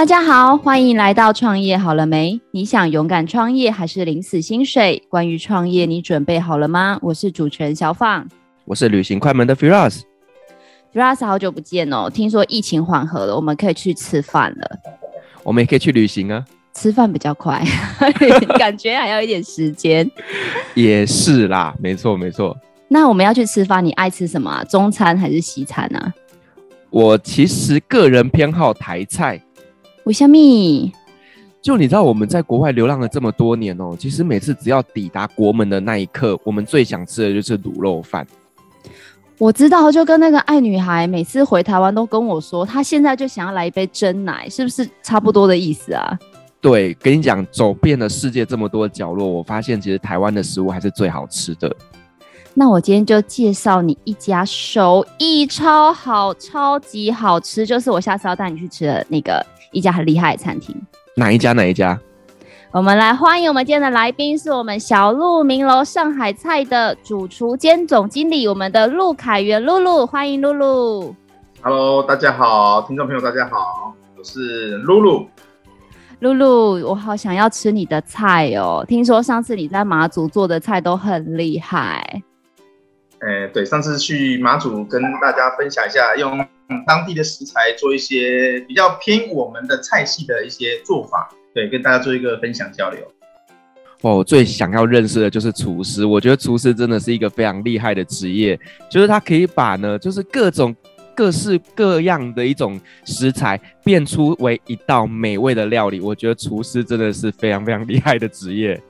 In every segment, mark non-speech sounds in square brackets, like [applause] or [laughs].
大家好，欢迎来到创业好了没？你想勇敢创业还是领死薪水？关于创业，你准备好了吗？我是主持人小放，我是旅行快门的 Firas。Firas 好久不见哦，听说疫情缓和了，我们可以去吃饭了。我们也可以去旅行啊，吃饭比较快，[laughs] 感觉还要一点时间。也是啦，没错没错。那我们要去吃饭，你爱吃什么？中餐还是西餐啊？我其实个人偏好台菜。为什么？就你知道我们在国外流浪了这么多年哦，其实每次只要抵达国门的那一刻，我们最想吃的就是卤肉饭。我知道，就跟那个爱女孩每次回台湾都跟我说，她现在就想要来一杯真奶，是不是差不多的意思啊？对，跟你讲，走遍了世界这么多角落，我发现其实台湾的食物还是最好吃的。那我今天就介绍你一家手艺超好、超级好吃，就是我下次要带你去吃的那个。一家很厉害的餐厅，哪一家？哪一家？我们来欢迎我们今天的来宾，是我们小鹿名楼上海菜的主厨兼总经理，我们的陆凯源露露，欢迎露露。Hello，大家好，听众朋友大家好，我是露露。露露，我好想要吃你的菜哦，听说上次你在马祖做的菜都很厉害。哎，对，上次去马祖跟大家分享一下，用当地的食材做一些比较偏我们的菜系的一些做法，对，跟大家做一个分享交流。哦，我最想要认识的就是厨师，我觉得厨师真的是一个非常厉害的职业，就是他可以把呢，就是各种各式各样的一种食材变出为一道美味的料理，我觉得厨师真的是非常非常厉害的职业。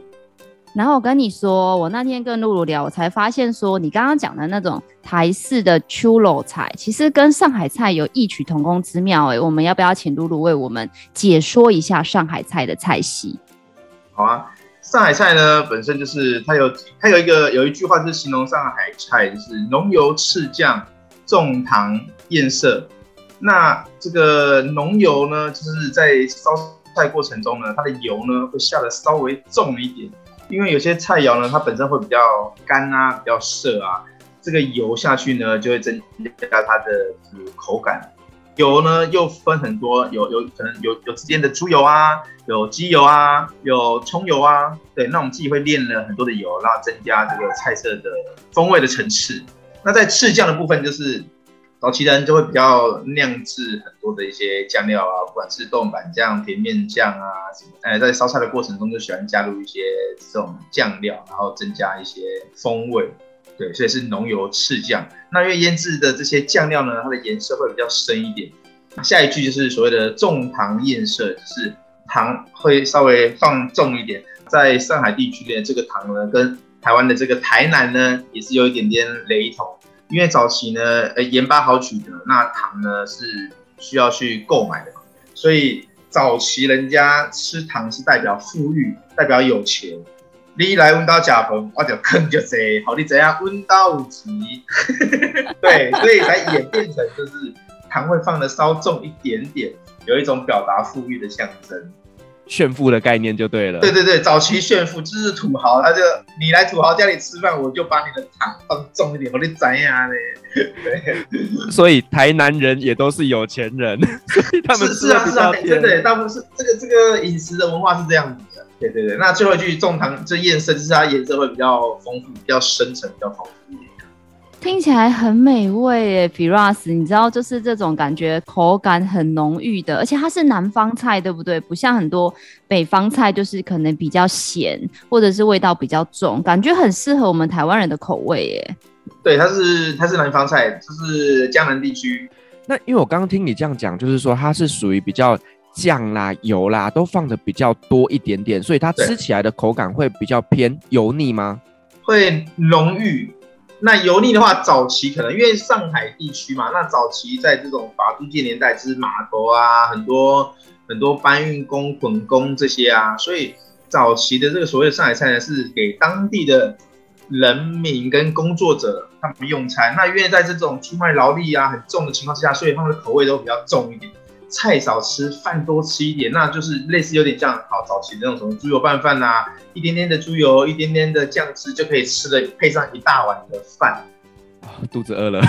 然后我跟你说，我那天跟露露聊，我才发现说，你刚刚讲的那种台式的秋楼菜，其实跟上海菜有异曲同工之妙。哎，我们要不要请露露为我们解说一下上海菜的菜系？好啊，上海菜呢，本身就是它有它有一个有一句话是形容上海菜，就是浓油赤酱重糖艳色。那这个浓油呢，就是在烧菜过程中呢，它的油呢会下的稍微重一点。因为有些菜肴呢，它本身会比较干啊，比较涩啊，这个油下去呢，就会增加它的口感。油呢又分很多，有有可能有有之间的猪油啊，有鸡油啊，有葱油啊，对，那我们自己会炼了很多的油，然后增加这个菜色的风味的层次。那在赤酱的部分就是。早期的人就会比较酿制很多的一些酱料啊，不管是豆瓣酱、甜面酱啊什么，哎，在烧菜的过程中就喜欢加入一些这种酱料，然后增加一些风味。对，所以是浓油赤酱。那因为腌制的这些酱料呢，它的颜色会比较深一点。下一句就是所谓的重糖艳色，就是糖会稍微放重一点。在上海地区的这个糖呢，跟台湾的这个台南呢，也是有一点点雷同。因为早期呢，呃，盐巴好取得，那糖呢是需要去购买的，所以早期人家吃糖是代表富裕，代表有钱。你来温到甲鹏，我就坑就贼，好，你怎样温刀无极？[laughs] 对，所以才演变成就是糖会放的稍重一点点，有一种表达富裕的象征。炫富的概念就对了。对对对，早期炫富就是土豪，他就你来土豪家里吃饭，我就把你的糖放重一点，我就宰呀嘞。对，[laughs] 所以台南人也都是有钱人，[laughs] 所以他们是是啊是啊，真的，大部分是这个这个饮食的文化是这样子的。对对对，那最后一句重糖这艳色，就是它颜色会比较丰富，比较深沉，比较丰富。听起来很美味耶，Firas，你知道就是这种感觉，口感很浓郁的，而且它是南方菜，对不对？不像很多北方菜，就是可能比较咸，或者是味道比较重，感觉很适合我们台湾人的口味耶。对，它是它是南方菜，就是江南地区。那因为我刚刚听你这样讲，就是说它是属于比较酱啦、油啦都放的比较多一点点，所以它吃起来的口感会比较偏油腻吗？会浓郁。那油腻的话，早期可能因为上海地区嘛，那早期在这种法租界年代，就是码头啊，很多很多搬运工、捆工这些啊，所以早期的这个所谓的上海菜呢，是给当地的人民跟工作者他们用餐。那因为在这种出卖劳力啊很重的情况之下，所以他们的口味都比较重一点。菜少吃，饭多吃一点，那就是类似有点像好早期的那种什么猪油拌饭呐，一点点的猪油，一点点的酱汁就可以吃了配上一大碗的饭。肚子饿了。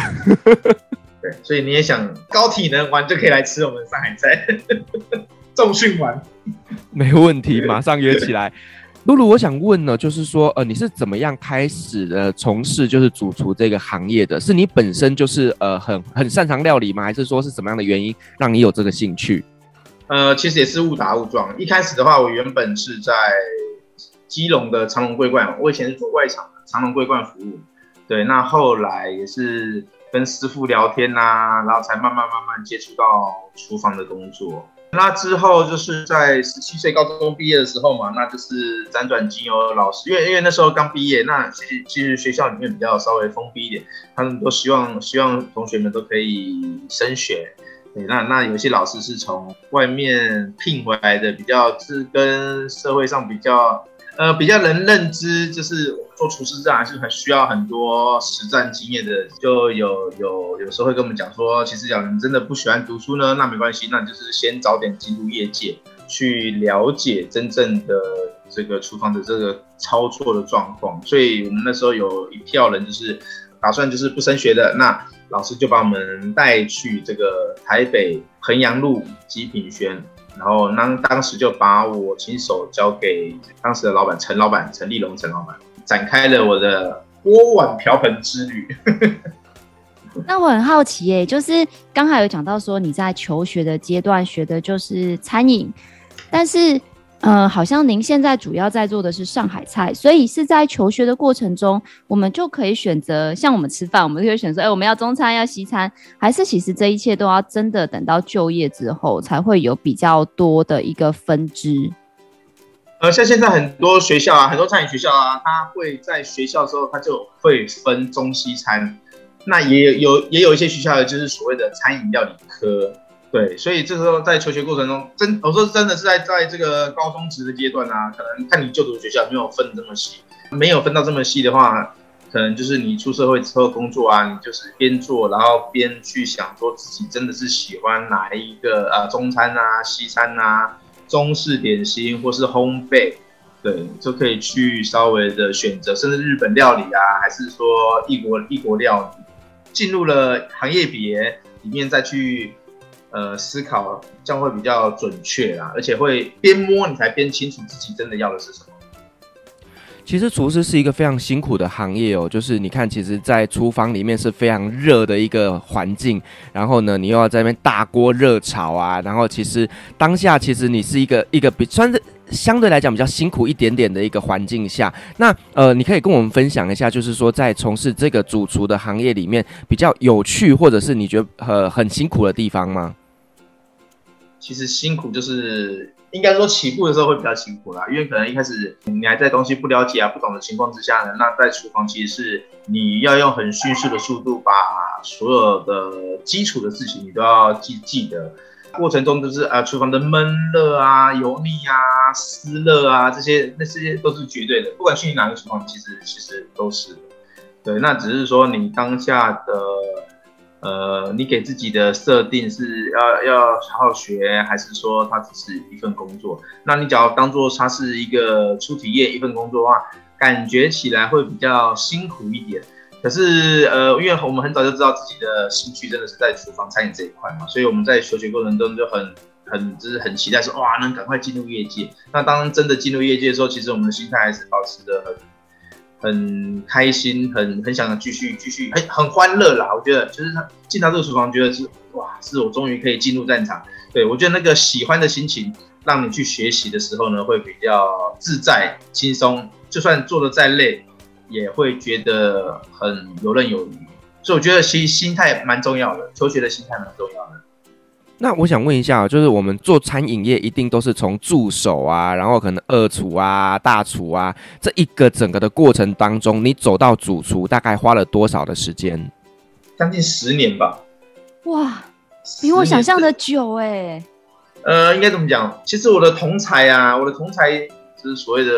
对，所以你也想高体能玩就可以来吃我们上海菜。[laughs] 重训完，[laughs] 没问题，马上约起来。露露，我想问呢，就是说，呃，你是怎么样开始的从事就是主厨这个行业的？是你本身就是呃很很擅长料理吗？还是说是什么样的原因让你有这个兴趣？呃，其实也是误打误撞。一开始的话，我原本是在基隆的长隆桂冠，我以前是做外场的长隆桂冠服务。对，那后来也是跟师傅聊天呐、然后才慢慢慢慢接触到厨房的工作。那之后就是在十七岁高中毕业的时候嘛，那就是辗转经由老师，因为因为那时候刚毕业，那其实其实学校里面比较稍微封闭一点，他们都希望希望同学们都可以升学。对，那那有些老师是从外面聘回来的，比较是跟社会上比较。呃，比较能认知，就是做厨师这样还是很需要很多实战经验的。就有有有时候会跟我们讲说，其实讲你真的不喜欢读书呢，那没关系，那就是先早点进入业界，去了解真正的这个厨房的这个操作的状况。所以我们那时候有一票人就是打算就是不升学的，那老师就把我们带去这个台北衡阳路极品轩。然后当当时就把我亲手交给当时的老板陈老板陈立龙陈老板，展开了我的锅碗瓢盆之旅。[laughs] 那我很好奇耶，就是刚才有讲到说你在求学的阶段学的就是餐饮，但是。嗯、呃，好像您现在主要在做的是上海菜，所以是在求学的过程中，我们就可以选择像我们吃饭，我们就可以选择，哎，我们要中餐要西餐，还是其实这一切都要真的等到就业之后才会有比较多的一个分支。呃，像现在很多学校啊，很多餐饮学校啊，他会在学校的时候他就会分中西餐，那也有也有一些学校就是所谓的餐饮料理科。对，所以这时候在求学过程中，真我说真的是在在这个高中职的阶段啊，可能看你就读的学校没有分这么细，没有分到这么细的话，可能就是你出社会之后工作啊，你就是边做，然后边去想说自己真的是喜欢哪一个啊，中餐啊、西餐啊、中式点心或是烘焙，对，就可以去稍微的选择，甚至日本料理啊，还是说异国异国料理，进入了行业别里面再去。呃，思考将会比较准确啦，而且会边摸你才边清楚自己真的要的是什么。其实厨师是一个非常辛苦的行业哦，就是你看，其实，在厨房里面是非常热的一个环境，然后呢，你又要在那边大锅热炒啊，然后其实当下其实你是一个一个比算是相对来讲比较辛苦一点点的一个环境下，那呃，你可以跟我们分享一下，就是说在从事这个主厨的行业里面比较有趣，或者是你觉得呃很辛苦的地方吗？其实辛苦就是应该说起步的时候会比较辛苦啦，因为可能一开始你还在东西不了解啊、不懂的情况之下呢，那在厨房其实是你要用很迅速的速度把所有的基础的事情你都要记记得。过程中就是啊，厨房的闷热啊、油腻啊、湿热啊这些，那这些都是绝对的，不管去哪个厨房，其实其实都是。对，那只是说你当下的。呃，你给自己的设定是要要好好学，还是说它只是一份工作？那你只要当做它是一个初体验一份工作的话，感觉起来会比较辛苦一点。可是呃，因为我们很早就知道自己的兴趣真的是在厨房餐饮这一块嘛，所以我们在求学过程中就很很就是很期待说哇，能赶快进入业界。那当真的进入业界的时候，其实我们的心态还是保持的很。很开心，很很想继续继续，很很欢乐啦。我觉得就是他进到这个厨房，觉得是哇，是我终于可以进入战场。对，我觉得那个喜欢的心情，让你去学习的时候呢，会比较自在轻松。就算做的再累，也会觉得很游刃有余。所以我觉得其实心态蛮重要的，求学的心态蛮重要的。那我想问一下，就是我们做餐饮业一定都是从助手啊，然后可能二厨啊、大厨啊，这一个整个的过程当中，你走到主厨大概花了多少的时间？将近十年吧。哇，比我想象的久哎、欸。呃，应该怎么讲？其实我的同才啊，我的同才就是所谓的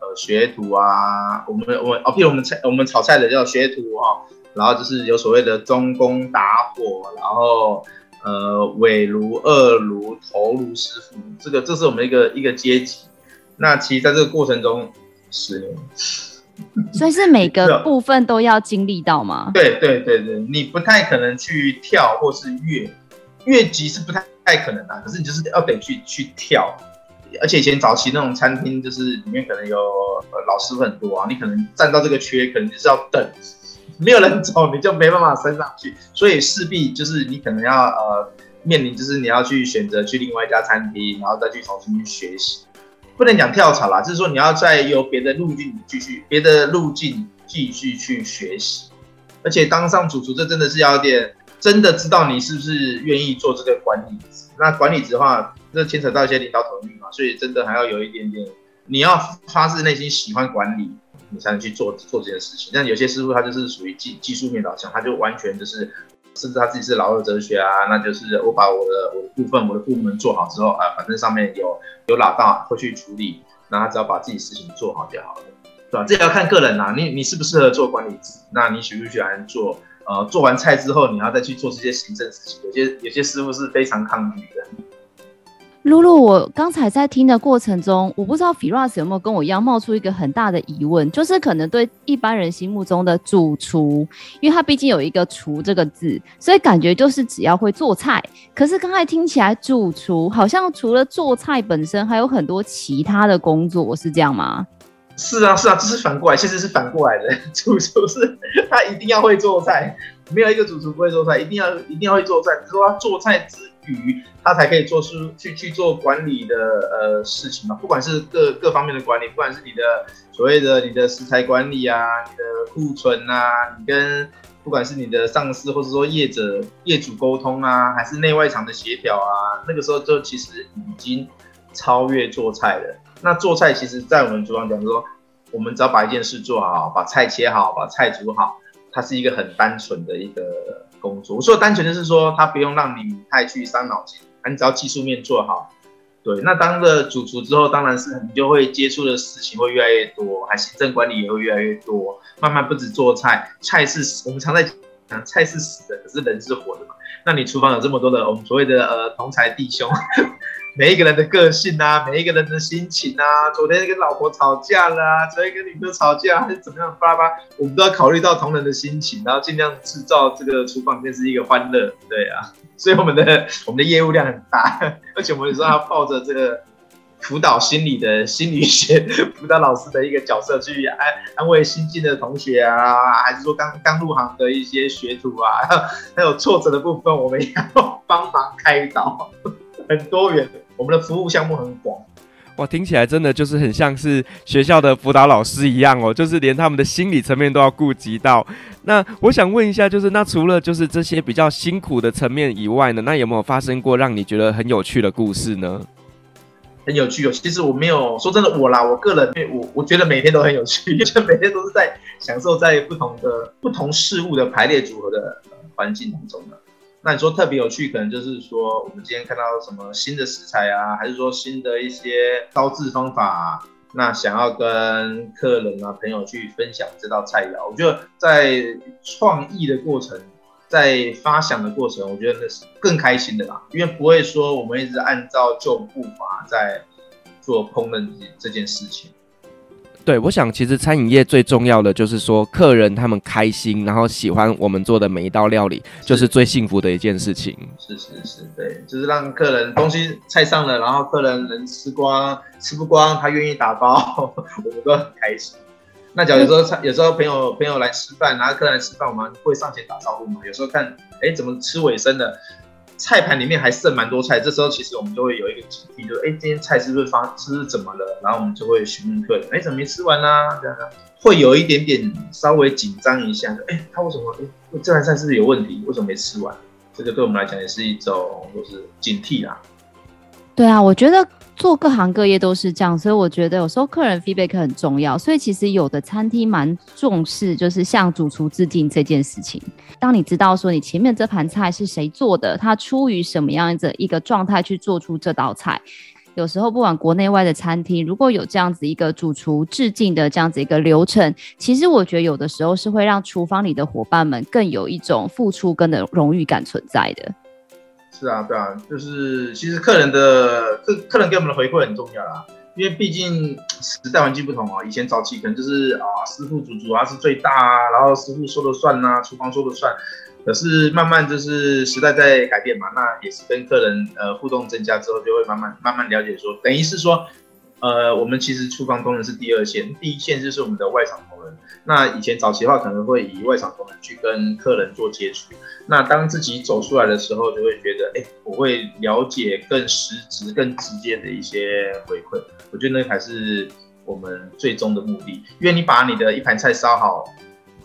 呃学徒啊，我们我们哦，譬如我们菜我们炒菜的叫学徒哈，然后就是有所谓的中工打火，然后。呃，尾炉、二炉、头炉师傅，这个这是我们一个一个阶级。那其实在这个过程中，十年，所以是每个部分都要经历到吗？对对对对，你不太可能去跳或是越越级是不太太可能啊，可是你就是要得去去跳。而且以前早期那种餐厅，就是里面可能有呃老师傅很多啊，你可能站到这个缺，可能就是要等，[laughs] 没有人走，你就没办法升上去，所以势必就是你可能要呃面临，就是你要去选择去另外一家餐厅，然后再去重新去学习，不能讲跳槽啦，就是说你要再由别的路径继续，别的路径继续去学习，而且当上主厨，这真的是要点真的知道你是不是愿意做这个管理职，那管理职的话。这牵扯到一些领导统御嘛，所以真的还要有一点点，你要发自内心喜欢管理，才能去做做这件事情。但有些师傅他就是属于技技术面导向，他就完全就是，甚至他自己是老二哲学啊，那就是我把我的我的部分我的部门做好之后啊，反正上面有有老大会去处理，那他只要把自己事情做好就好了，对吧？这也要看个人呐，你你适不适合做管理，那你喜不喜欢做？呃，做完菜之后你要再去做这些行政事情，有些有些师傅是非常抗拒的。露露，我刚才在听的过程中，我不知道 Firas 有没有跟我一样冒出一个很大的疑问，就是可能对一般人心目中的主厨，因为他毕竟有一个“厨”这个字，所以感觉就是只要会做菜。可是刚才听起来，主厨好像除了做菜本身，还有很多其他的工作，是这样吗？是啊，是啊，这是反过来，其实是反过来的。[laughs] 主厨是他一定要会做菜，没有一个主厨不会做菜，一定要一定要会做菜，只是说他做菜之余，他才可以做出去去做管理的呃事情嘛，不管是各各方面的管理，不管是你的所谓的你的食材管理啊，你的库存啊，你跟不管是你的上司或者说业者业主沟通啊，还是内外场的协调啊，那个时候就其实已经超越做菜了。那做菜其实，在我们厨房讲说，我们只要把一件事做好，把菜切好，把菜煮好，它是一个很单纯的一个。我说的单纯就是说，他不用让你太去伤脑筋，你只要技术面做好。对，那当了主厨之后，当然是你就会接触的事情会越来越多，还行政管理也会越来越多。慢慢不止做菜，菜是我们常在讲，菜是死的，可是人是活的嘛。那你厨房有这么多的我们所谓的呃同才弟兄。每一个人的个性啊，每一个人的心情啊，昨天跟老婆吵架了啊，昨天跟女朋友吵架还是怎么样，巴拉巴，我们都要考虑到同仁的心情，然后尽量制造这个厨房里面是一个欢乐，对啊，[laughs] 所以我们的我们的业务量很大，[laughs] 而且我们有时候要抱着这个辅导心理的心理学辅导老师的一个角色去安安慰新进的同学啊，还是说刚刚入行的一些学徒啊，[laughs] 还有挫折的部分，我们要帮忙开导，很多元。我们的服务项目很广，哇，听起来真的就是很像是学校的辅导老师一样哦，就是连他们的心理层面都要顾及到。那我想问一下，就是那除了就是这些比较辛苦的层面以外呢，那有没有发生过让你觉得很有趣的故事呢？很有趣哦，其实我没有说真的，我啦，我个人，我我觉得每天都很有趣，[laughs] 因为每天都是在享受在不同的不同事物的排列组合的环境当中的。那你说特别有趣，可能就是说我们今天看到什么新的食材啊，还是说新的一些烧制方法啊，那想要跟客人啊朋友去分享这道菜肴，我觉得在创意的过程，在发想的过程，我觉得那是更开心的啦，因为不会说我们一直按照旧步伐在做烹饪这件事情。对，我想其实餐饮业最重要的就是说，客人他们开心，然后喜欢我们做的每一道料理，就是最幸福的一件事情。是是是，对，就是让客人东西菜上了，然后客人能吃光，吃不光他愿意打包，[laughs] 我们都很开心。那假如有有时候朋友朋友来吃饭，然后客人来吃饭，我们会上前打招呼嘛？有时候看，哎，怎么吃尾声的？菜盘里面还剩蛮多菜，这时候其实我们就会有一个警惕，就是哎，今天菜是不是发，是不是怎么了？然后我们就会询问客人，哎，怎么没吃完呢？这样，会有一点点稍微紧张一下，哎，他为什么？哎，这盘菜是不是有问题？为什么没吃完？这个对我们来讲也是一种就是警惕啦。对啊，我觉得。做各行各业都是这样，所以我觉得有时候客人 feedback 很重要。所以其实有的餐厅蛮重视，就是向主厨致敬这件事情。当你知道说你前面这盘菜是谁做的，他出于什么样的一个状态去做出这道菜，有时候不管国内外的餐厅，如果有这样子一个主厨致敬的这样子一个流程，其实我觉得有的时候是会让厨房里的伙伴们更有一种付出跟的荣誉感存在的。是啊，对啊，就是其实客人的客客人给我们的回馈很重要啦。因为毕竟时代环境不同哦，以前早期可能就是啊师傅主主啊是最大啊，然后师傅说了算呐、厨房说了算。可是慢慢就是时代在改变嘛，那也是跟客人呃互动增加之后，就会慢慢慢慢了解说，等于是说，呃，我们其实厨房工人是第二线，第一线就是我们的外场工人。那以前早期的话，可能会以外场工人去跟客人做接触。那当自己走出来的时候，就会觉得，哎，我会了解更实质、更直接的一些回馈。我觉得那才是我们最终的目的，因为你把你的一盘菜烧好。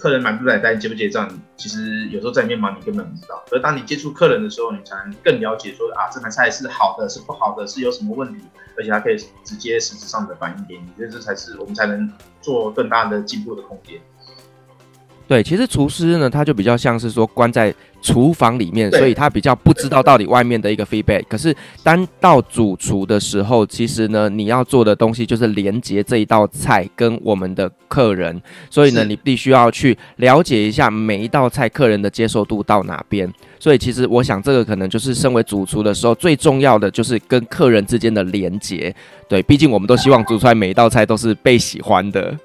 客人买不买单，结不结账，其实有时候在面忙，你根本不知道。而当你接触客人的时候，你才能更了解说啊，这盘菜是好的，是不好的，是有什么问题，而且它可以直接实质上的反映给你。所以这才是我们才能做更大的进步的空间。对，其实厨师呢，他就比较像是说关在厨房里面，所以他比较不知道到底外面的一个 feedback。可是当到主厨的时候，其实呢，你要做的东西就是连接这一道菜跟我们的客人，所以呢，你必须要去了解一下每一道菜客人的接受度到哪边。所以其实我想，这个可能就是身为主厨的时候最重要的，就是跟客人之间的连接。对，毕竟我们都希望煮出来每一道菜都是被喜欢的。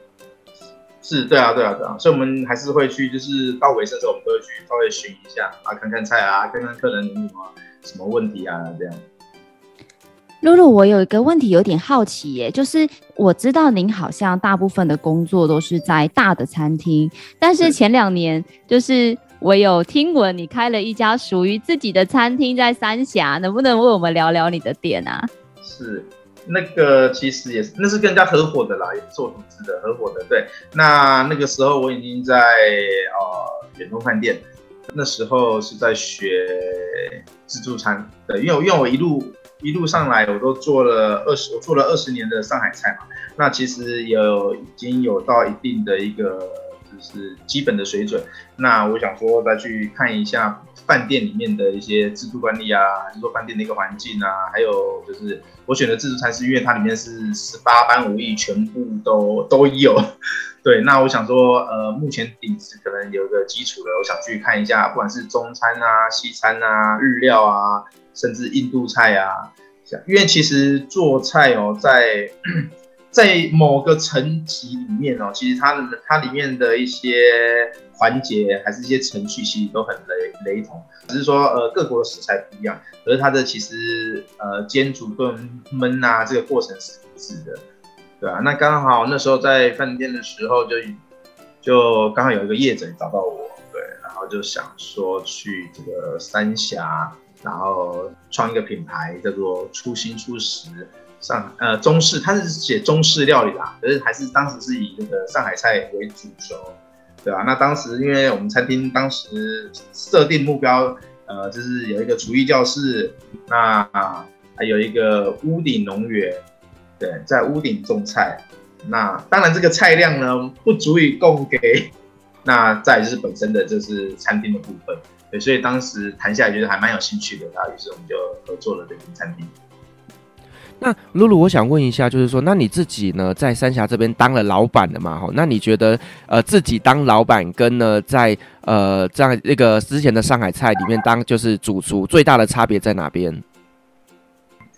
是对啊，对啊，对啊，所以我们还是会去，就是到尾声的时候，我们都会去稍微巡一下啊，看看菜啊，看看客人有什么什么问题啊，这样。露露，我有一个问题有点好奇耶，就是我知道您好像大部分的工作都是在大的餐厅，但是前两年就是我有听闻你开了一家属于自己的餐厅在三峡，能不能为我们聊聊你的店啊？是。那个其实也是，那是跟人家合伙的啦，也做投资的合伙的。对，那那个时候我已经在呃远东饭店，那时候是在学自助餐。对，因为因为我一路一路上来，我都做了二十，我做了二十年的上海菜嘛。那其实有已经有到一定的一个就是基本的水准。那我想说再去看一下。饭店里面的一些制度管理啊，还是说饭店的一个环境啊，还有就是我选的自助餐是因为它里面是十八般武艺全部都 [laughs] 都有。对，那我想说，呃，目前底子可能有一个基础的，我想去看一下，不管是中餐啊、西餐啊、日料啊，甚至印度菜啊，因为其实做菜哦，在在某个层级里面哦，其实它的它里面的一些环节还是一些程序，其实都很雷雷同，只是说呃各国的食材不一样，可是它的其实呃煎煮炖焖啊这个过程是一致的，对啊，那刚好那时候在饭店的时候就就刚好有一个业者找到我，对，然后就想说去这个三峡，然后创一个品牌叫做初心初食。上呃中式，他是写中式料理啦，可是还是当时是以那个上海菜为主轴，对吧？那当时因为我们餐厅当时设定目标，呃，就是有一个厨艺教室，那还有一个屋顶农园，对，在屋顶种菜。那当然这个菜量呢不足以供给，那再就是本身的就是餐厅的部分，对，所以当时谈下来觉得还蛮有兴趣的，那于是我们就合作了这间餐厅。那露露，我想问一下，就是说，那你自己呢，在三峡这边当了老板的嘛？哈，那你觉得，呃，自己当老板跟呢，在呃这样一个之前的上海菜里面当就是主厨，最大的差别在哪边？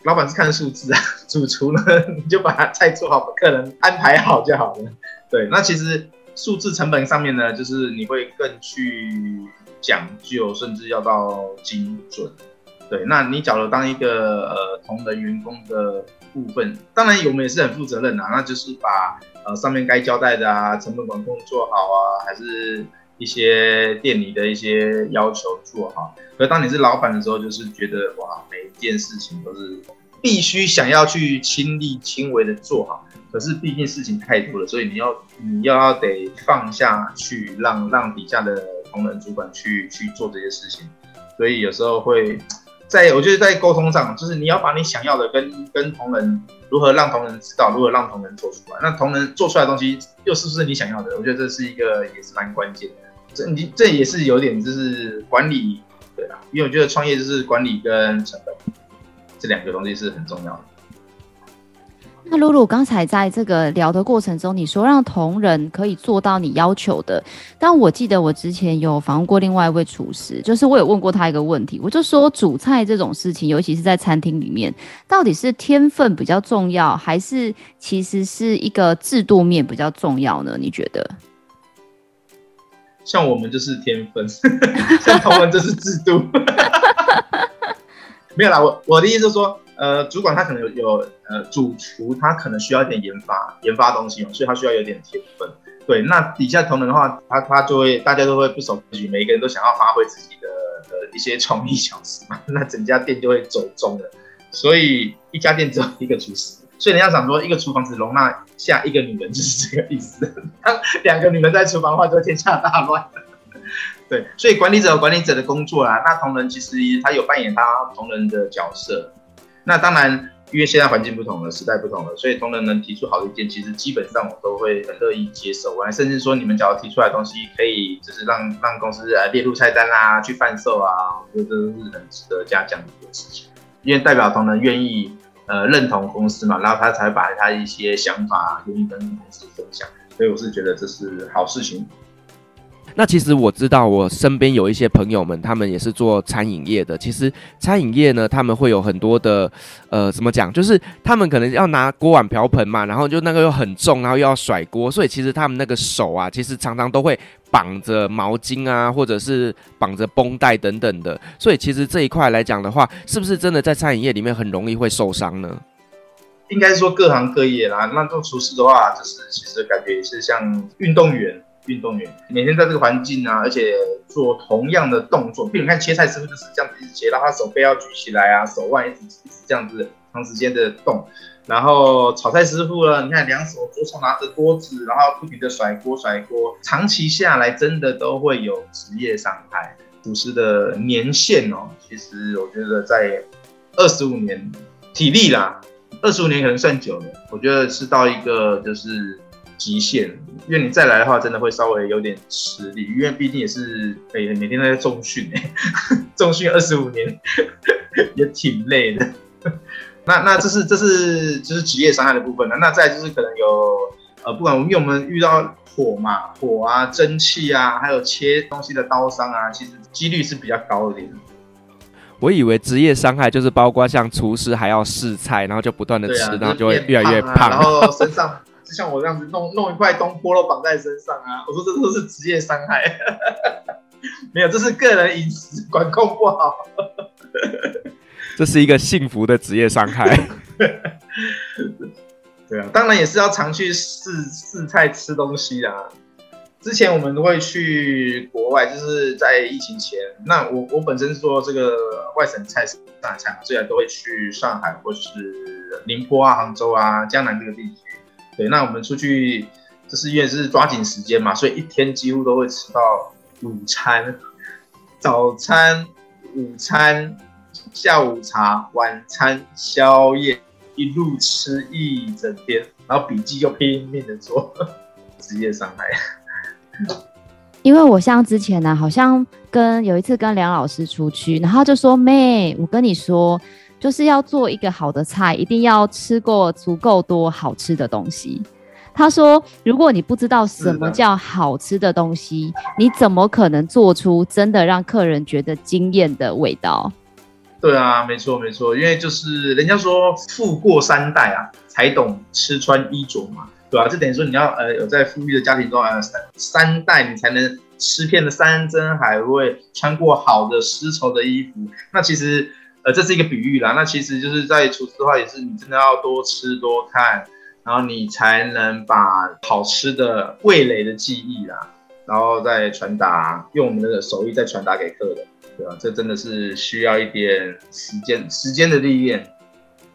老板是看数字啊，主厨呢，你就把菜做好，客人安排好就好了。对，那其实数字成本上面呢，就是你会更去讲究，甚至要到精准。对，那你假如当一个呃同仁员工的部分，当然我们也是很负责任呐，那就是把呃上面该交代的啊，成本管控做好啊，还是一些店里的一些要求做好。可当你是老板的时候，就是觉得哇，每一件事情都是必须想要去亲力亲为的做好。可是毕竟事情太多了，所以你要你要得放下去，让让底下的同仁主管去去做这些事情。所以有时候会。在我觉得在沟通上，就是你要把你想要的跟跟同仁如何让同仁知道，如何让同仁做出来。那同仁做出来的东西又是不是你想要的？我觉得这是一个也是蛮关键的。这你这也是有点就是管理，对啊，因为我觉得创业就是管理跟成本这两个东西是很重要的。那露露刚才在这个聊的过程中，你说让同仁可以做到你要求的，但我记得我之前有访问过另外一位厨师，就是我有问过他一个问题，我就说煮菜这种事情，尤其是在餐厅里面，到底是天分比较重要，还是其实是一个制度面比较重要呢？你觉得？像我们就是天分，[laughs] 像他们就是制度。[laughs] 没有啦，我我的意思是说。呃，主管他可能有有呃，主厨他可能需要一点研发研发东西嘛，所以他需要有点天分。对，那底下同仁的话，他他就会大家都会不守规矩，每一个人都想要发挥自己的呃一些创意小吃嘛，[laughs] 那整家店就会走钟了。所以一家店只有一个厨师，所以人家想说一个厨房只容纳下一个女人就是这个意思。[laughs] 两个女人在厨房的话，就天下大乱。对，所以管理者有管理者的工作啦，那同仁其实他有扮演他同仁的角色。那当然，因为现在环境不同了，时代不同了，所以同仁能提出好的意见，其实基本上我都会很乐意接受。我甚至说，你们只要提出来东西，可以就是让让公司来列入菜单啊，去贩售啊，我觉得这都是很值得嘉奖的一个事情。因为代表同仁愿意呃认同公司嘛，然后他才把他一些想法愿意跟公司分享，所以我是觉得这是好事情。那其实我知道，我身边有一些朋友们，他们也是做餐饮业的。其实餐饮业呢，他们会有很多的，呃，怎么讲？就是他们可能要拿锅碗瓢盆嘛，然后就那个又很重，然后又要甩锅，所以其实他们那个手啊，其实常常都会绑着毛巾啊，或者是绑着绷带等等的。所以其实这一块来讲的话，是不是真的在餐饮业里面很容易会受伤呢？应该说各行各业啦。那做厨师的话，就是其实感觉也是像运动员。运动员每天在这个环境啊，而且做同样的动作，比如看切菜师傅就是这样子一直切，然后他手背要举起来啊，手腕一直一直这样子长时间的动。然后炒菜师傅呢，你看两手左手拿着锅子，然后不停的甩锅甩锅，长期下来真的都会有职业伤害。厨师的年限哦，其实我觉得在二十五年体力啦，二十五年可能算久了，我觉得是到一个就是。极限，因为你再来的话，真的会稍微有点吃力，因为毕竟也是每每天都在重训哎，[laughs] 重训二十五年也挺累的。[laughs] 那那这是这是就是职业伤害的部分了。那再就是可能有呃，不管因为我们遇到火嘛，火啊、蒸汽啊，还有切东西的刀伤啊，其实几率是比较高一点。我以为职业伤害就是包括像厨师还要试菜，然后就不断的吃，啊、然后就会越来越胖，啊，然后 [laughs] 身上。就像我这样子弄弄一块东坡肉绑在身上啊，我说这都是职业伤害，[laughs] 没有，这是个人饮食管控不好，[laughs] 这是一个幸福的职业伤害。[laughs] 对啊，当然也是要常去试试菜吃东西啦。之前我们都会去国外，就是在疫情前，那我我本身做这个外省菜上海菜，虽然都会去上海或是宁波啊、杭州啊、江南这个地区。对，那我们出去就是因为是抓紧时间嘛，所以一天几乎都会吃到午餐、早餐、午餐、下午茶、晚餐、宵夜，一路吃一整天，然后笔记又拼命的做，职业伤害。[laughs] 因为我像之前呢、好像跟有一次跟梁老师出去，然后就说妹，我跟你说。就是要做一个好的菜，一定要吃过足够多好吃的东西。他说，如果你不知道什么叫好吃的东西，你怎么可能做出真的让客人觉得惊艳的味道？对啊，没错没错，因为就是人家说富过三代啊，才懂吃穿衣着嘛，对吧、啊？这等于说你要呃有在富裕的家庭中啊，三三代你才能吃遍的山珍海味，穿过好的丝绸的衣服。那其实。呃，这是一个比喻啦，那其实就是在厨师的话，也是你真的要多吃多看，然后你才能把好吃的味蕾的记忆啦，然后再传达，用我们的手艺再传达给客人，对吧？这真的是需要一点时间时间的历练。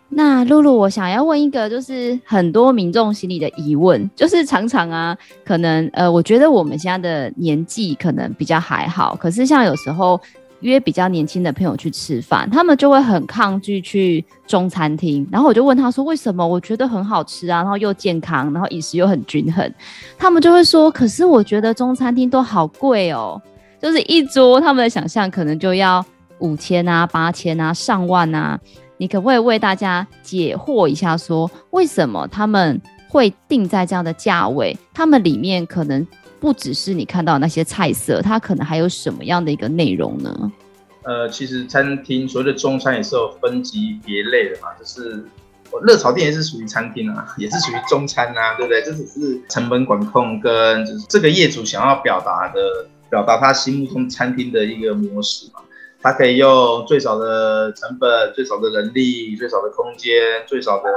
那露露，我想要问一个，就是很多民众心里的疑问，就是常常啊，可能呃，我觉得我们现在的年纪可能比较还好，可是像有时候。约比较年轻的朋友去吃饭，他们就会很抗拒去中餐厅。然后我就问他说：“为什么？”我觉得很好吃啊，然后又健康，然后饮食又很均衡。他们就会说：“可是我觉得中餐厅都好贵哦，就是一桌他们的想象可能就要五千啊、八千啊、上万啊。”你可不可以为大家解惑一下说，说为什么他们会定在这样的价位？他们里面可能不只是你看到那些菜色，它可能还有什么样的一个内容呢？呃，其实餐厅所谓的中餐也是有分级别类的嘛，就是我热炒店也是属于餐厅啊，[laughs] 也是属于中餐啊，[laughs] 对不对？这只是成本管控跟就是这个业主想要表达的，表达他心目中餐厅的一个模式嘛。他可以用最少的成本、最少的人力、最少的空间、最少的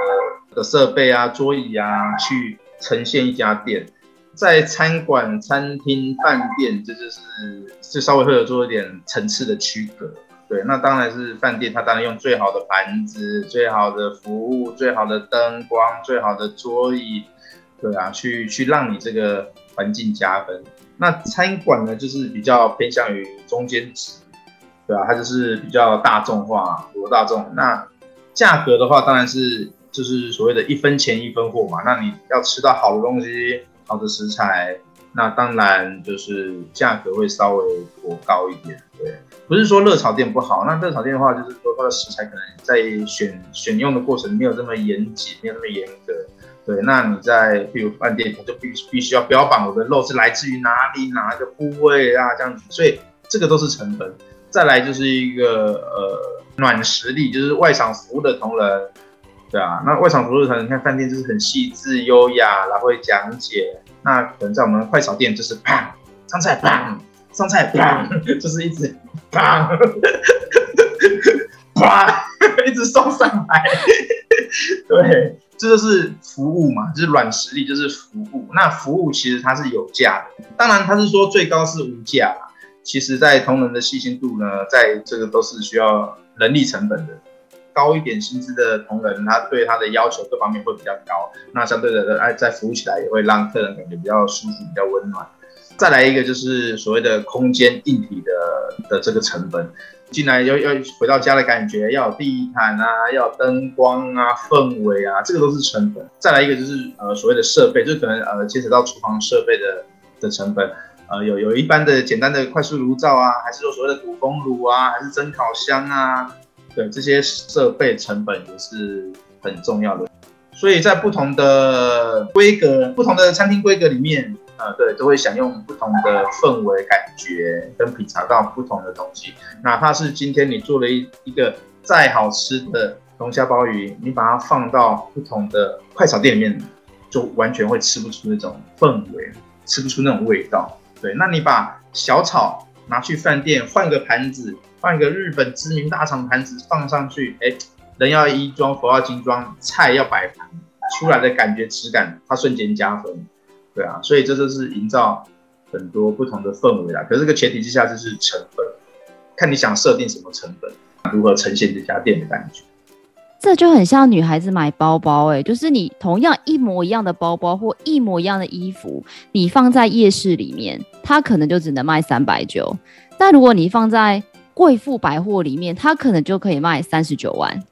的设备啊、桌椅啊，去呈现一家店。在餐馆、餐厅、饭店，这就是就稍微会有做一点层次的区隔。对，那当然是饭店，它当然用最好的盘子、最好的服务、最好的灯光、最好的桌椅，对啊，去去让你这个环境加分。那餐馆呢，就是比较偏向于中间值，对啊，它就是比较大众化，多大众。那价格的话，当然是就是所谓的一分钱一分货嘛。那你要吃到好的东西。好的食材，那当然就是价格会稍微过高一点。对，不是说热炒店不好，那热炒店的话，就是说它的食材可能在选选用的过程没有这么严谨，没有那么严格。对，那你在比如饭店，你就必必须要标榜我的肉是来自于哪里哪个部位啊，这样子，所以这个都是成本。再来就是一个呃暖实力，就是外场服务的同仁。对啊，那外场服务可能你看饭店就是很细致优雅，然后会讲解。那可能在我们快炒店就是砰上菜砰上菜砰，[laughs] 就是一直砰啪 [laughs] 一直送上来。对，这就是服务嘛，就是软实力，就是服务。那服务其实它是有价的，当然它是说最高是无价。其实，在同仁的细心度呢，在这个都是需要人力成本的。高一点薪资的同仁，他对他的要求各方面会比较高，那相对的，哎，在服务起来也会让客人感觉比较舒服、比较温暖。再来一个就是所谓的空间硬体的的这个成本，进来要要回到家的感觉，要有地毯啊，要有灯光啊，氛围啊，这个都是成本。再来一个就是呃所谓的设备，就可能呃牵扯到厨房设备的的成本，呃有有一般的简单的快速炉灶啊，还是说所谓的鼓风炉啊，还是蒸烤箱啊。对，这些设备成本也是很重要的，所以在不同的规格、不同的餐厅规格里面，呃，对，都会享用不同的氛围感觉，跟品尝到不同的东西。哪怕是今天你做了一一个再好吃的龙虾鲍鱼，你把它放到不同的快炒店里面，就完全会吃不出那种氛围，吃不出那种味道。对，那你把小炒拿去饭店换个盘子。换一个日本知名大厂盘子放上去，哎，人要衣装，佛要金装，菜要摆盘，出来的感觉质感，它瞬间加分，对啊，所以这就是营造很多不同的氛围啦。可是这个前提之下就是成本，看你想设定什么成本，如何呈现这家店的感觉。这就很像女孩子买包包，哎，就是你同样一模一样的包包或一模一样的衣服，你放在夜市里面，它可能就只能卖三百九，但如果你放在贵妇百货里面，它可能就可以卖三十九万。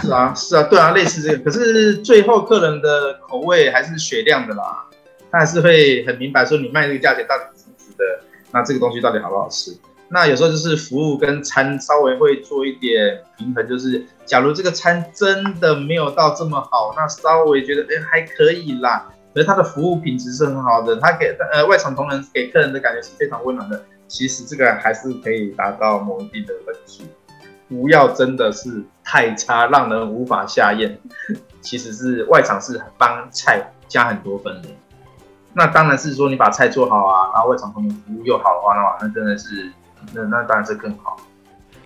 是啊，是啊，对啊，类似这个。可是最后客人的口味还是雪亮的啦，他还是会很明白说你卖这个价钱到底值不值得，那这个东西到底好不好吃？那有时候就是服务跟餐稍微会做一点平衡，就是假如这个餐真的没有到这么好，那稍微觉得哎还可以啦，可是它的服务品质是很好的，他给呃外场同仁给客人的感觉是非常温暖的。其实这个还是可以达到某一定的分数，不要真的是太差，让人无法下咽。其实是外场是帮菜加很多分的，那当然是说你把菜做好啊，然后外场同仁服务又好的话，那那真的是那那当然是更好。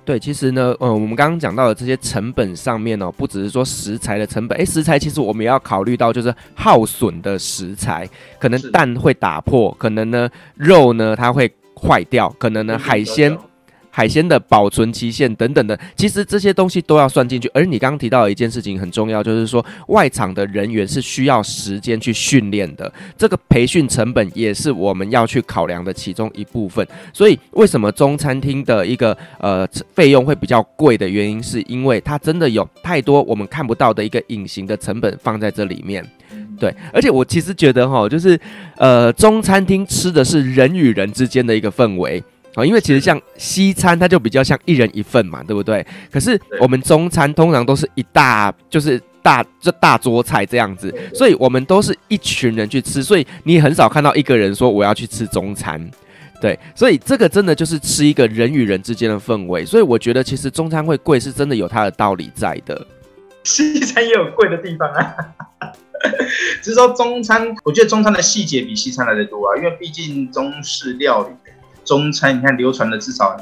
对，其实呢，呃，我们刚刚讲到的这些成本上面哦，不只是说食材的成本，诶，食材其实我们也要考虑到就是耗损的食材，可能蛋会打破，可能呢肉呢它会。坏掉，可能呢海鲜，海鲜的保存期限等等的，其实这些东西都要算进去。而你刚刚提到的一件事情很重要，就是说外场的人员是需要时间去训练的，这个培训成本也是我们要去考量的其中一部分。所以为什么中餐厅的一个呃费用会比较贵的原因，是因为它真的有太多我们看不到的一个隐形的成本放在这里面。对，而且我其实觉得哈，就是，呃，中餐厅吃的是人与人之间的一个氛围，哦，因为其实像西餐，它就比较像一人一份嘛，对不对？可是我们中餐通常都是一大，就是大这大桌菜这样子，所以我们都是一群人去吃，所以你很少看到一个人说我要去吃中餐，对，所以这个真的就是吃一个人与人之间的氛围，所以我觉得其实中餐会贵是真的有它的道理在的。西餐也有贵的地方啊，[laughs] 只是说中餐，我觉得中餐的细节比西餐来得多啊，因为毕竟中式料理。中餐你看流传了至少，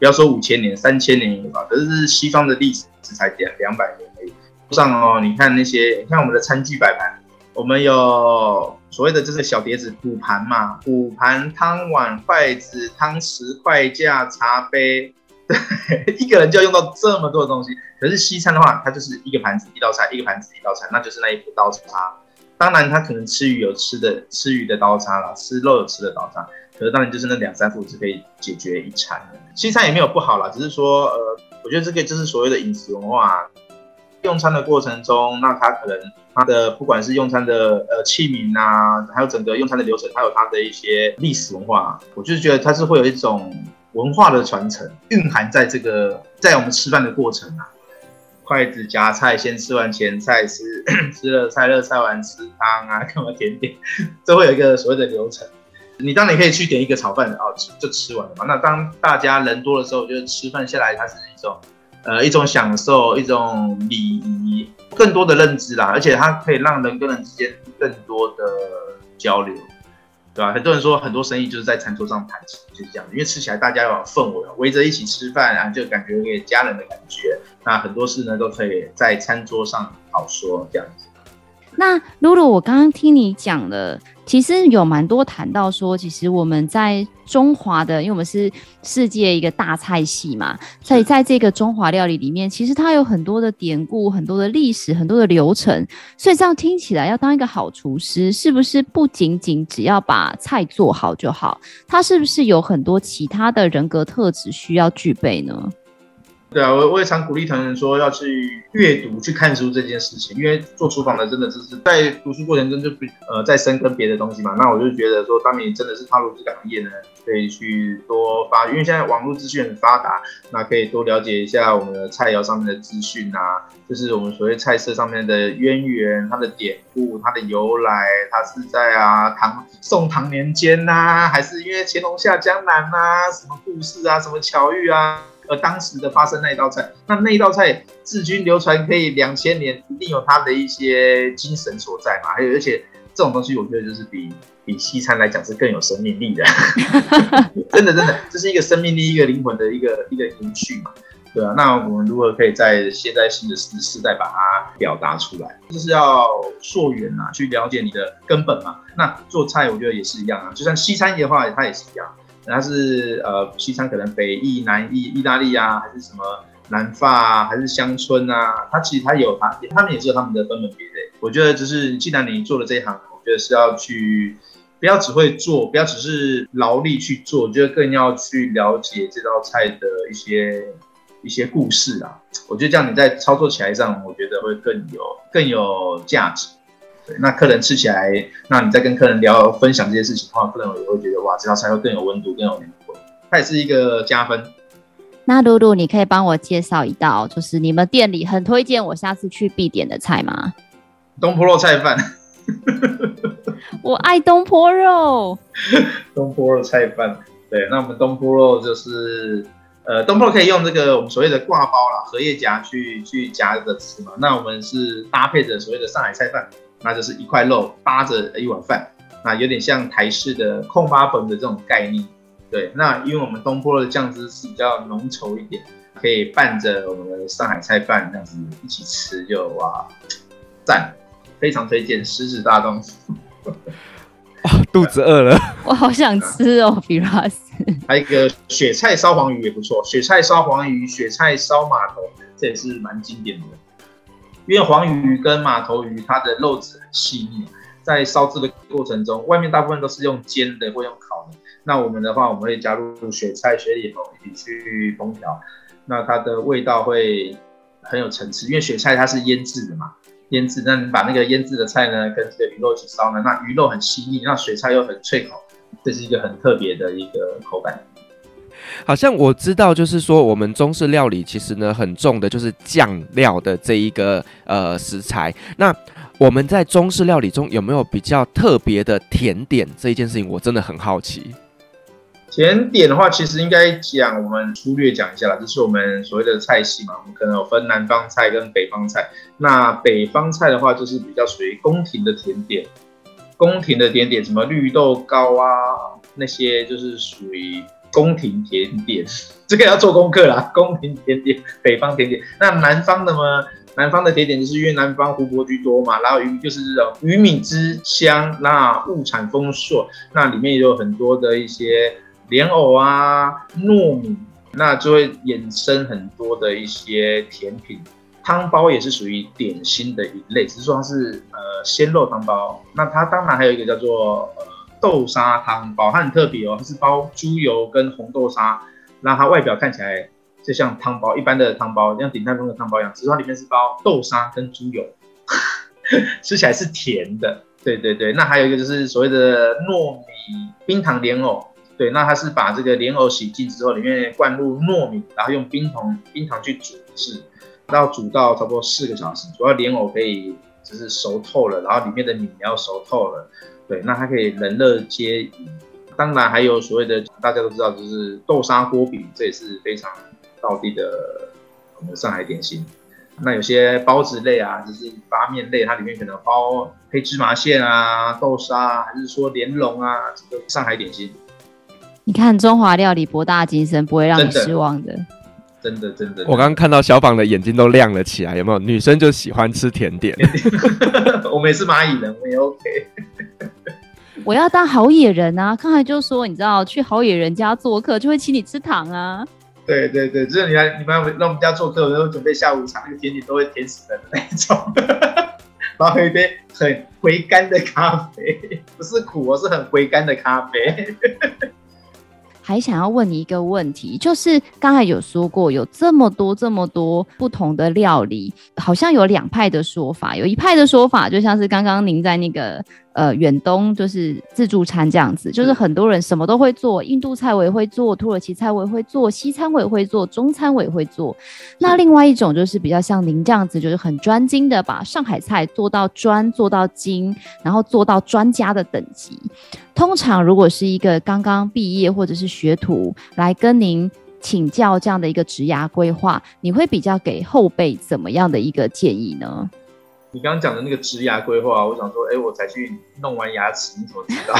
不要说五千年，三千年有吧？可是西方的历史只才两两百年而已。上哦，你看那些，你看我们的餐具摆盘，我们有所谓的这个小碟子骨盘嘛，骨盘、汤碗、筷子、汤匙、筷架、茶杯，对，[laughs] 一个人就要用到这么多的东西。可是西餐的话，它就是一个盘子一道菜，一个盘子一道菜，那就是那一副刀叉。当然，他可能吃鱼有吃的吃鱼的刀叉啦，吃肉有吃的刀叉。可是当然就是那两三副是可以解决一餐的。西餐也没有不好啦，只是说呃，我觉得这个就是所谓的饮食文化。用餐的过程中，那他可能他的不管是用餐的呃器皿啊，还有整个用餐的流程，还有他的一些历史文化，我就是觉得它是会有一种文化的传承蕴含在这个在我们吃饭的过程啊。筷子夹菜，先吃完前菜，吃 [coughs] 吃了菜热菜完吃汤啊，[laughs] 干嘛甜点，都会有一个所谓的流程。你当然可以去点一个炒饭哦，就吃完了嘛。那当大家人多的时候，就是吃饭下来，它是一种，呃，一种享受，一种礼仪，更多的认知啦。而且它可以让人跟人之间更多的交流，对吧？很多人说很多生意就是在餐桌上谈起，就是这样，因为吃起来大家有氛围，围着一起吃饭啊，就感觉有点家人的感觉。那很多事呢都可以在餐桌上好说，这样子。那露露，我刚刚听你讲了，其实有蛮多谈到说，其实我们在中华的，因为我们是世界一个大菜系嘛，所以在这个中华料理里面，其实它有很多的典故、很多的历史、很多的流程。所以这样听起来，要当一个好厨师，是不是不仅仅只要把菜做好就好？它是不是有很多其他的人格特质需要具备呢？对啊，我我也常鼓励同仁说要去阅读、去看书这件事情，因为做厨房的真的就是在读书过程中就比呃在深耕别的东西嘛。那我就觉得说，当你真的是踏入这个行业呢，可以去多发，因为现在网络资讯很发达，那可以多了解一下我们的菜肴上面的资讯啊，就是我们所谓菜色上面的渊源、它的典故、它的由来，它是在啊唐宋唐年间呐、啊，还是因为乾隆下江南啊，什么故事啊，什么巧遇啊。而当时的发生那一道菜，那那一道菜至今流传可以两千年，一定有它的一些精神所在嘛。还有，而且这种东西，我觉得就是比比西餐来讲是更有生命力的。[laughs] 真的，真的，这是一个生命力、一个灵魂的一个一个延续嘛。对啊，那我们如何可以在现在新的时时代把它表达出来？就是要溯源啊，去了解你的根本嘛。那做菜，我觉得也是一样啊。就像西餐的话，它也是一样。它是呃西餐，可能北意、南意、意大利啊，还是什么南法啊，还是乡村啊？它其实它有它，他们也是有他们的分门别类。我觉得就是，既然你做了这一行，我觉得是要去，不要只会做，不要只是劳力去做，我觉得更要去了解这道菜的一些一些故事啊。我觉得这样你在操作起来上，我觉得会更有更有价值。对，那客人吃起来，那你在跟客人聊分享这些事情的话，客人也会觉得哇，这道菜会更有温度，更有灵魂，它也是一个加分。那露露，你可以帮我介绍一道，就是你们店里很推荐我下次去必点的菜吗？东坡肉菜饭。[laughs] 我爱东坡肉。东坡肉菜饭，对，那我们东坡肉就是，呃，东坡肉可以用这个我们所谓的挂包啦，荷叶夹去去夹着吃嘛。那我们是搭配着所谓的上海菜饭。那就是一块肉扒着一碗饭，那有点像台式的控八本的这种概念。对，那因为我们东坡的酱汁是比较浓稠一点，可以拌着我们的上海菜饭这样子一起吃就，就哇赞，非常推荐，食指大动。哇，肚子饿了，[laughs] 我好想吃哦，比拉斯。[laughs] 还有一个雪菜烧黄鱼也不错，雪菜烧黄鱼、雪菜烧码头，这也是蛮经典的。因为黄鱼跟马头鱼，它的肉质很细腻，在烧制的过程中，外面大部分都是用煎的或用烤的。那我们的话，我们会加入雪菜、雪里头一起去烹调，那它的味道会很有层次。因为雪菜它是腌制的嘛，腌制，那你把那个腌制的菜呢，跟这个鱼肉一起烧呢，那鱼肉很细腻，那雪菜又很脆口，这是一个很特别的一个口感。好像我知道，就是说我们中式料理其实呢很重的就是酱料的这一个呃食材。那我们在中式料理中有没有比较特别的甜点？这一件事情我真的很好奇。甜点的话，其实应该讲我们粗略讲一下啦，就是我们所谓的菜系嘛，我们可能有分南方菜跟北方菜。那北方菜的话，就是比较属于宫廷的甜点，宫廷的甜点，什么绿豆糕啊，那些就是属于。宫廷甜点，这个要做功课啦。[laughs] 宫廷甜点，北方甜点。那南方的吗？南方的甜点就是因为南方湖泊居多嘛，然后鱼就是这种鱼米之乡，那物产丰硕，那里面也有很多的一些莲藕啊、糯米，那就会衍生很多的一些甜品。汤包也是属于点心的一类，只是说它是呃鲜肉汤包。那它当然还有一个叫做。豆沙汤包，它很特别哦，它是包猪油跟红豆沙，那它外表看起来就像汤包，一般的汤包，像鼎泰丰的汤包一样，只是它里面是包豆沙跟猪油，[laughs] 吃起来是甜的。对对对，那还有一个就是所谓的糯米冰糖莲藕，对，那它是把这个莲藕洗净之后，里面灌入糯米，然后用冰糖冰糖去煮制，然后煮到差不多四个小时，主要莲藕可以就是熟透了，然后里面的米要熟透了。对，那它可以人乐皆宜。当然还有所谓的大家都知道，就是豆沙锅饼，这也是非常道地的我们上海点心。那有些包子类啊，就是发面类，它里面可能包黑芝麻馅啊、豆沙，啊还是说莲蓉啊，这个上海点心。你看中华料理博大精深，不会让你失望的。真的，真的，真的。我刚刚看到小访的眼睛都亮了起来，有没有？女生就喜欢吃甜点。[laughs] 我们也是蚂蚁人，我们也 OK。我要当好野人啊！刚才就说，你知道去好野人家做客，就会请你吃糖啊。对对对，就是你来，你们来我们家做客，我都准备下午茶，那个甜点都会甜死人的那种。[laughs] 然后喝一杯很回甘的咖啡，不是苦，我是很回甘的咖啡。[laughs] 还想要问你一个问题，就是刚才有说过，有这么多这么多不同的料理，好像有两派的说法。有一派的说法，就像是刚刚您在那个呃远东就是自助餐这样子，就是很多人什么都会做，印度菜我也会做，土耳其菜我也会做，西餐我也会做，中餐我也会做。那另外一种就是比较像您这样子，就是很专精的把上海菜做到专，做到精，然后做到专家的等级。通常，如果是一个刚刚毕业或者是学徒来跟您请教这样的一个职涯规划，你会比较给后辈怎么样的一个建议呢？你刚刚讲的那个植牙规划，我想说，哎、欸，我才去弄完牙齿，你怎么知道？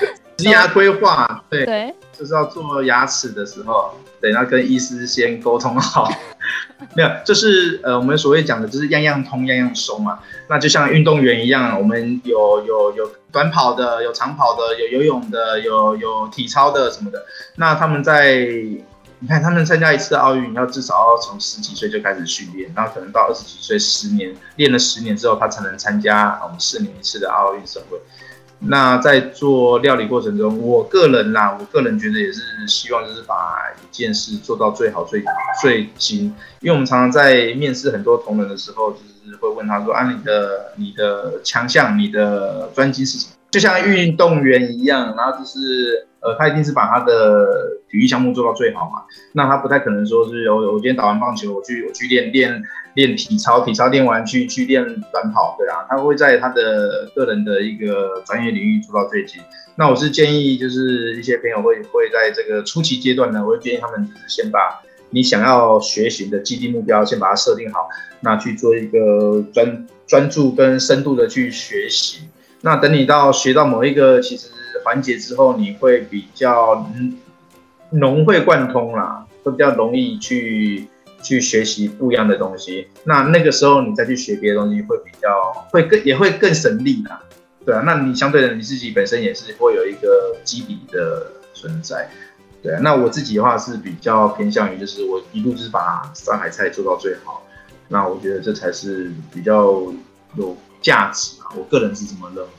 [laughs] 植牙规划，对，对就是要做牙齿的时候，等要跟医师先沟通好。[laughs] 没有，就是呃，我们所谓讲的，就是样样通，样样收嘛。那就像运动员一样，我们有有有短跑的，有长跑的，有游泳的，有有体操的什么的。那他们在，你看他们参加一次奥运，要至少要从十几岁就开始训练，然后可能到二十几岁，十年练了十年之后，他才能参加我们四年一次的奥运盛会。那在做料理过程中，我个人呐，我个人觉得也是希望就是把一件事做到最好、最最精。因为我们常常在面试很多同仁的时候，就是会问他说：“啊，你的你的强项、你的专精是什么？”就像运动员一样，然后就是呃，他一定是把他的体育项目做到最好嘛。那他不太可能说是我我今天打完棒球，我去我去练练。练体操，体操练完去去练短跑，对啊，他会在他的个人的一个专业领域做到最精。那我是建议，就是一些朋友会会在这个初期阶段呢，我会建议他们就是先把你想要学习的既定目标先把它设定好，那去做一个专专注跟深度的去学习。那等你到学到某一个其实环节之后，你会比较融会贯通啦，会比较容易去。去学习不一样的东西，那那个时候你再去学别的东西会比较会更也会更省力啦，对啊，那你相对的你自己本身也是会有一个基底的存在，对啊，那我自己的话是比较偏向于就是我一路就是把上海菜做到最好，那我觉得这才是比较有价值啊，我个人是这么认为。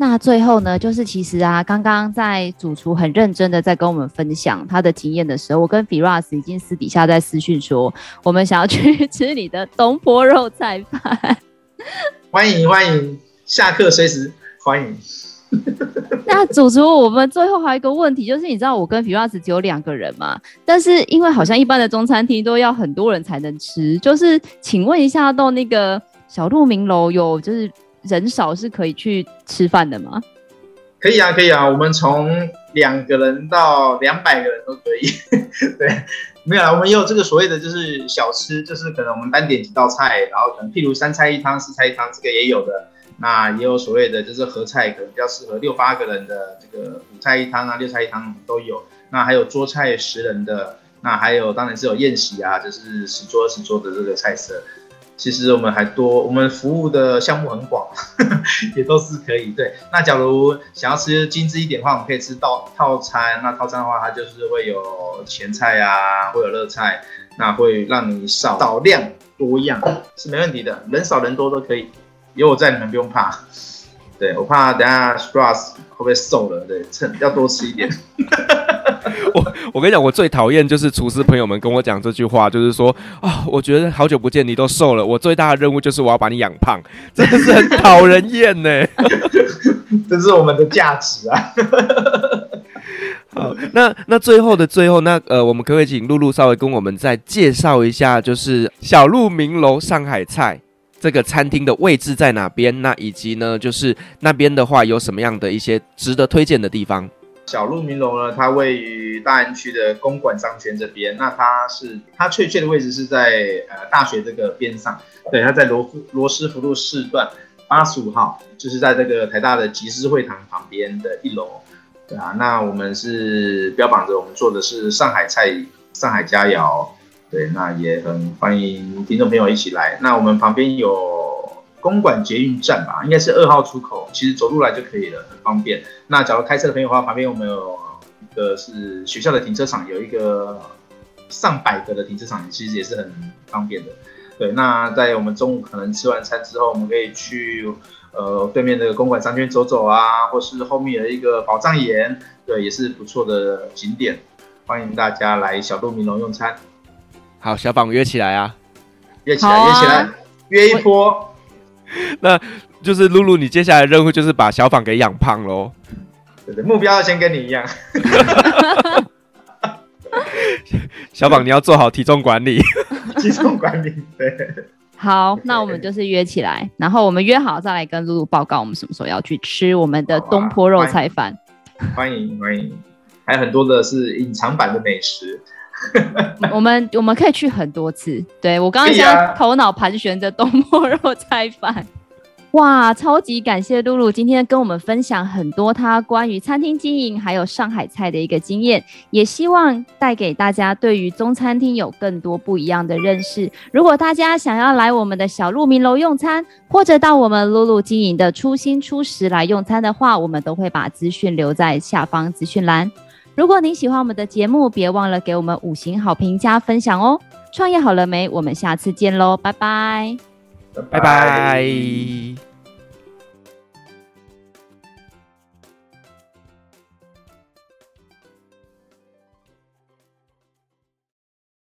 那最后呢，就是其实啊，刚刚在主厨很认真的在跟我们分享他的经验的时候，我跟 Firas 已经私底下在私讯说，我们想要去 [laughs] 吃你的东坡肉菜饭。欢迎欢迎，下课随时欢迎。[laughs] 那主厨，我们最后还有一个问题，就是你知道我跟 Firas 只有两个人嘛？但是因为好像一般的中餐厅都要很多人才能吃，就是请问一下，到那个小鹿鸣楼有就是人少是可以去吃饭的吗？可以啊，可以啊，我们从两个人到两百个人都可以。[laughs] 对，没有啊，我们也有这个所谓的就是小吃，就是可能我们单点几道菜，然后可能譬如三菜一汤、四菜一汤，这个也有的。那也有所谓的，就是合菜，可能比较适合六八个人的这个五菜一汤啊，六菜一汤都有。那还有桌菜十人的，那还有当然是有宴席啊，就是十桌十桌的这个菜色。其实我们还多，我们服务的项目很广，[laughs] 也都是可以。对，那假如想要吃精致一点的话，我们可以吃到套餐。那套餐的话，它就是会有前菜啊，会有热菜，那会让你少少量多样，是没问题的，人少人多都可以。有我在，你们不用怕。对，我怕等下 Firas 会不会瘦了？对，趁要多吃一点。[laughs] 我 [laughs] 我跟你讲，我最讨厌就是厨师朋友们跟我讲这句话，就是说啊、哦，我觉得好久不见你都瘦了，我最大的任务就是我要把你养胖，真的是很讨人厌呢。[laughs] 这是我们的价值啊。好，那那最后的最后，那呃，我们可不可以请露露稍微跟我们再介绍一下，就是小鹿名楼上海菜。这个餐厅的位置在哪边？那以及呢，就是那边的话有什么样的一些值得推荐的地方？小鹿鸣楼呢，它位于大安区的公馆商圈这边。那它是它确切的位置是在呃大学这个边上，对，它在罗罗斯福路四段八十五号，就是在这个台大的集思会堂旁边的一楼。对啊，那我们是标榜着我们做的是上海菜，上海佳肴。对，那也很欢迎听众朋友一起来。那我们旁边有公馆捷运站吧，应该是二号出口，其实走路来就可以了，很方便。那假如开车的朋友的话，旁边我们有一个是学校的停车场，有一个上百个的停车场，其实也是很方便的。对，那在我们中午可能吃完餐之后，我们可以去呃对面的公馆商圈走走啊，或是后面有一个宝藏岩，对，也是不错的景点，欢迎大家来小鹿鸣楼用餐。好，小榜约起来啊！约起来，啊、约起来，约一波。[laughs] 那就是露露，你接下来的任务就是把小访给养胖喽。对对，目标要先跟你一样。[laughs] 小访，你要做好体重管理。[laughs] 体重管理，对。好，那我们就是约起来，然后我们约好再来跟露露报告，我们什么时候要去吃我们的东坡肉菜饭。欢迎欢迎，还有很多的是隐藏版的美食。[laughs] 我们我们可以去很多次。对，我刚刚现在头脑盘旋着东坡肉菜饭，[laughs] 哇，超级感谢露露今天跟我们分享很多她关于餐厅经营还有上海菜的一个经验，也希望带给大家对于中餐厅有更多不一样的认识。如果大家想要来我们的小鹿鸣楼用餐，或者到我们露露经营的初心初食来用餐的话，我们都会把资讯留在下方资讯栏。如果您喜欢我们的节目，别忘了给我们五星好评加分享哦！创业好了没？我们下次见喽，拜拜，拜拜。